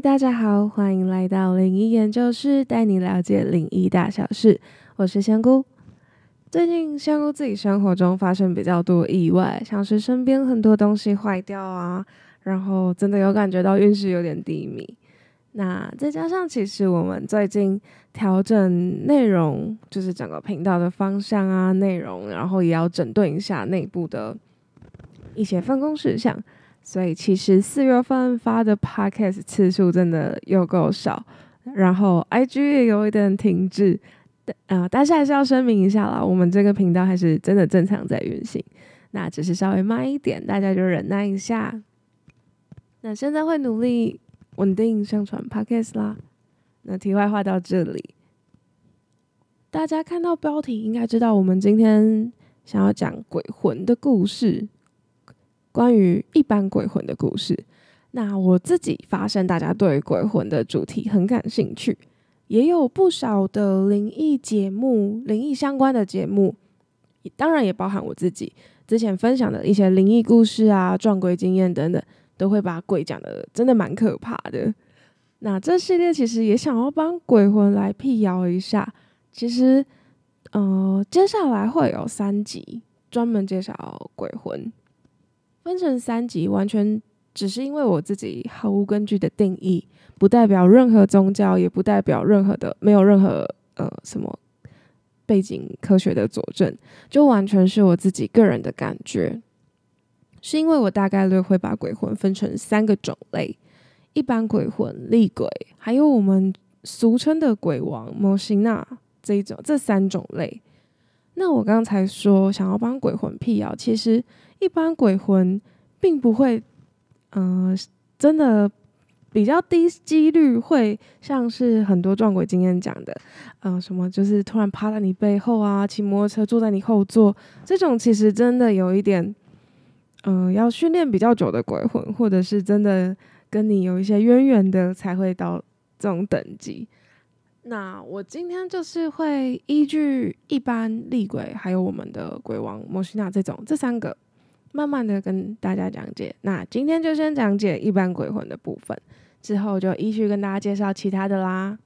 大家好，欢迎来到灵异研究室，带你了解灵异大小事。我是香菇。最近香菇自己生活中发生比较多意外，像是身边很多东西坏掉啊，然后真的有感觉到运势有点低迷。那再加上其实我们最近调整内容，就是整个频道的方向啊，内容，然后也要整顿一下内部的一些分工事项。所以其实四月份发的 podcast 次数真的又够少，然后 IG 也有一点停滞，呃，但是还是要声明一下啦，我们这个频道还是真的正常在运行，那只是稍微慢一点，大家就忍耐一下。那现在会努力稳定上传 podcast 啦。那题外话到这里，大家看到标题应该知道我们今天想要讲鬼魂的故事。关于一般鬼魂的故事，那我自己发现大家对鬼魂的主题很感兴趣，也有不少的灵异节目、灵异相关的节目，当然也包含我自己之前分享的一些灵异故事啊、撞鬼经验等等，都会把鬼讲的真的蛮可怕的。那这系列其实也想要帮鬼魂来辟谣一下，其实，呃，接下来会有三集专门介绍鬼魂。分成三集，完全只是因为我自己毫无根据的定义，不代表任何宗教，也不代表任何的，没有任何呃什么背景科学的佐证，就完全是我自己个人的感觉。是因为我大概率会把鬼魂分成三个种类：一般鬼魂、厉鬼，还有我们俗称的鬼王摩西娜这一种，这三种类。那我刚才说想要帮鬼魂辟谣，其实。一般鬼魂并不会，嗯，真的比较低几率会像是很多撞鬼经验讲的，嗯，什么就是突然趴在你背后啊，骑摩托车坐在你后座，这种其实真的有一点，嗯，要训练比较久的鬼魂，或者是真的跟你有一些渊源的，才会到这种等级。那我今天就是会依据一般厉鬼，还有我们的鬼王摩西娜这种这三个。慢慢的跟大家讲解，那今天就先讲解一般鬼魂的部分，之后就依序跟大家介绍其他的啦。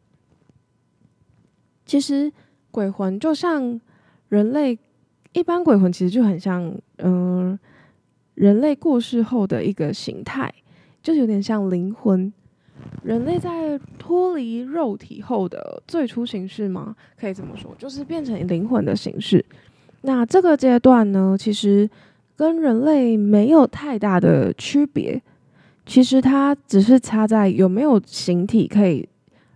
其实鬼魂就像人类，一般鬼魂其实就很像，嗯，人类过世后的一个形态，就是有点像灵魂。人类在脱离肉体后的最初形式吗？可以这么说，就是变成灵魂的形式。那这个阶段呢，其实。跟人类没有太大的区别，其实它只是差在有没有形体可以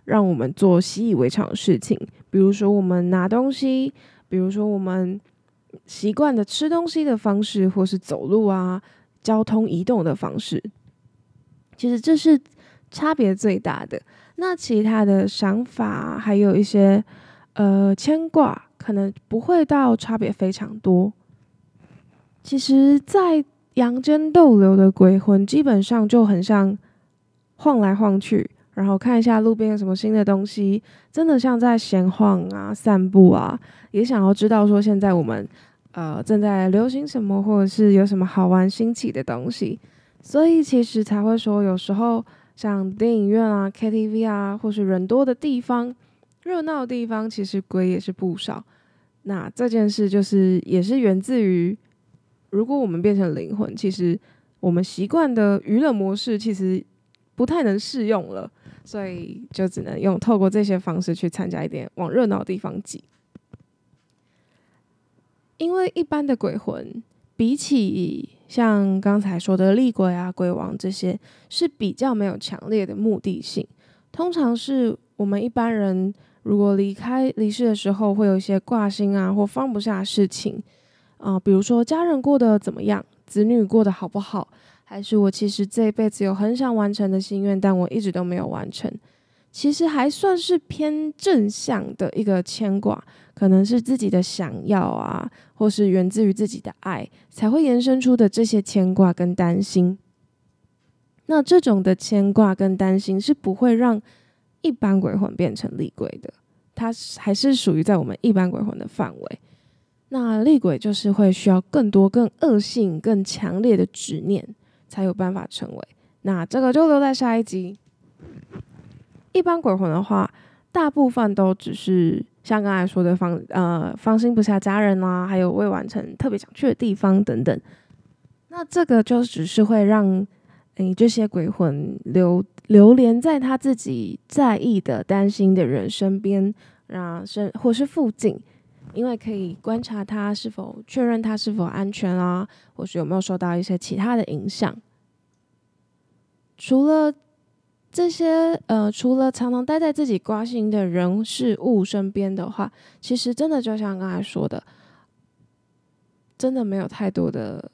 让我们做习以为常的事情，比如说我们拿东西，比如说我们习惯的吃东西的方式，或是走路啊、交通移动的方式，其实这是差别最大的。那其他的想法还有一些呃牵挂，可能不会到差别非常多。其实，在阳间逗留的鬼魂，基本上就很像晃来晃去，然后看一下路边有什么新的东西，真的像在闲晃啊、散步啊，也想要知道说现在我们呃正在流行什么，或者是有什么好玩新奇的东西，所以其实才会说，有时候像电影院啊、KTV 啊，或是人多的地方、热闹的地方，其实鬼也是不少。那这件事就是也是源自于。如果我们变成灵魂，其实我们习惯的娱乐模式其实不太能适用了，所以就只能用透过这些方式去参加一点往热闹地方挤。因为一般的鬼魂比起像刚才说的厉鬼啊、鬼王这些，是比较没有强烈的目的性。通常是我们一般人如果离开离世的时候，会有一些挂心啊或放不下事情。啊，比如说家人过得怎么样，子女过得好不好，还是我其实这一辈子有很想完成的心愿，但我一直都没有完成。其实还算是偏正向的一个牵挂，可能是自己的想要啊，或是源自于自己的爱，才会延伸出的这些牵挂跟担心。那这种的牵挂跟担心是不会让一般鬼魂变成厉鬼的，它还是属于在我们一般鬼魂的范围。那厉鬼就是会需要更多、更恶性、更强烈的执念，才有办法成为。那这个就留在下一集。一般鬼魂的话，大部分都只是像刚才说的放呃放心不下家人啦，还有未完成特别想去的地方等等。那这个就只是会让诶这些鬼魂留流连在他自己在意的、担心的人身边，啊身或是附近，因为可以观察他是否确认他是否安全啊，或是有没有受到一些其他的影响。除了这些，呃，除了常常待在自己关心的人事物身边的话，其实真的就像刚才说的，真的没有太多的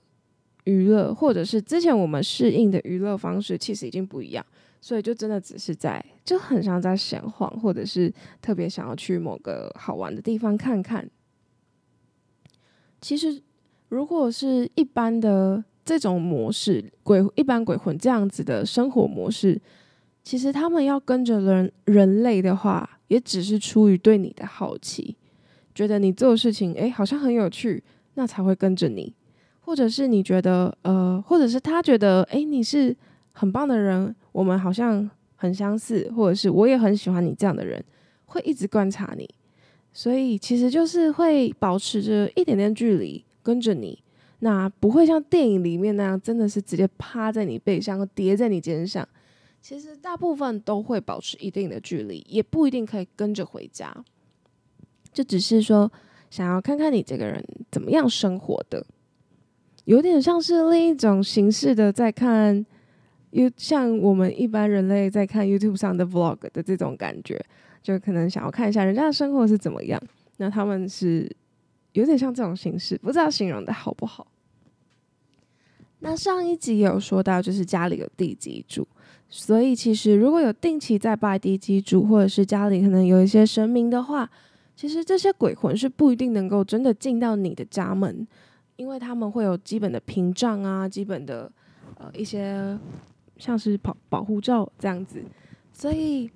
娱乐，或者是之前我们适应的娱乐方式，其实已经不一样，所以就真的只是在，就很像在闲晃，或者是特别想要去某个好玩的地方看看。其实，如果是一般的。这种模式，鬼一般鬼魂这样子的生活模式，其实他们要跟着人人类的话，也只是出于对你的好奇，觉得你做的事情，诶好像很有趣，那才会跟着你，或者是你觉得，呃，或者是他觉得，诶你是很棒的人，我们好像很相似，或者是我也很喜欢你这样的人，会一直观察你，所以其实就是会保持着一点点距离，跟着你。那不会像电影里面那样，真的是直接趴在你背上，叠在你肩上。其实大部分都会保持一定的距离，也不一定可以跟着回家。就只是说，想要看看你这个人怎么样生活的，有点像是另一种形式的在看，又像我们一般人类在看 YouTube 上的 Vlog 的这种感觉，就可能想要看一下人家的生活是怎么样。那他们是有点像这种形式，不知道形容的好不好。那上一集有说到，就是家里有地基主，所以其实如果有定期在拜地基主，或者是家里可能有一些神明的话，其实这些鬼魂是不一定能够真的进到你的家门，因为他们会有基本的屏障啊，基本的呃一些像是保保护罩这样子，所以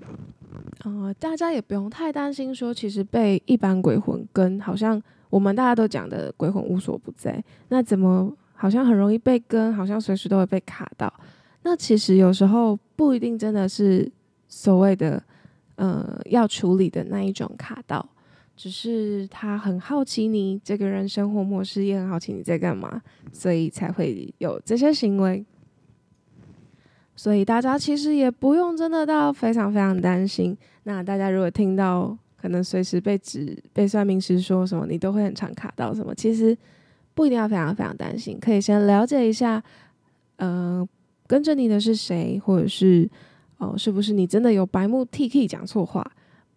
呃大家也不用太担心说，其实被一般鬼魂跟好像我们大家都讲的鬼魂无所不在，那怎么？好像很容易被跟，好像随时都会被卡到。那其实有时候不一定真的是所谓的呃要处理的那一种卡到，只是他很好奇你这个人生活模式，也很好奇你在干嘛，所以才会有这些行为。所以大家其实也不用真的到非常非常担心。那大家如果听到可能随时被指被算命师说什么，你都会很常卡到什么，其实。不一定要非常非常担心，可以先了解一下，呃，跟着你的是谁，或者是哦，是不是你真的有白目 T K 讲错话？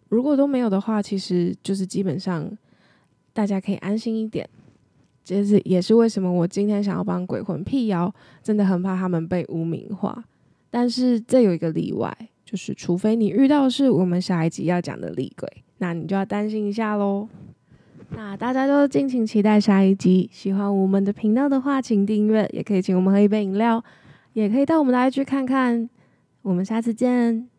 如果都没有的话，其实就是基本上大家可以安心一点。这是也是为什么我今天想要帮鬼魂辟谣，真的很怕他们被污名化。但是这有一个例外，就是除非你遇到是我们下一集要讲的厉鬼，那你就要担心一下喽。那大家都敬请期待下一集。喜欢我们的频道的话，请订阅，也可以请我们喝一杯饮料，也可以到我们的 IG 看看。我们下次见。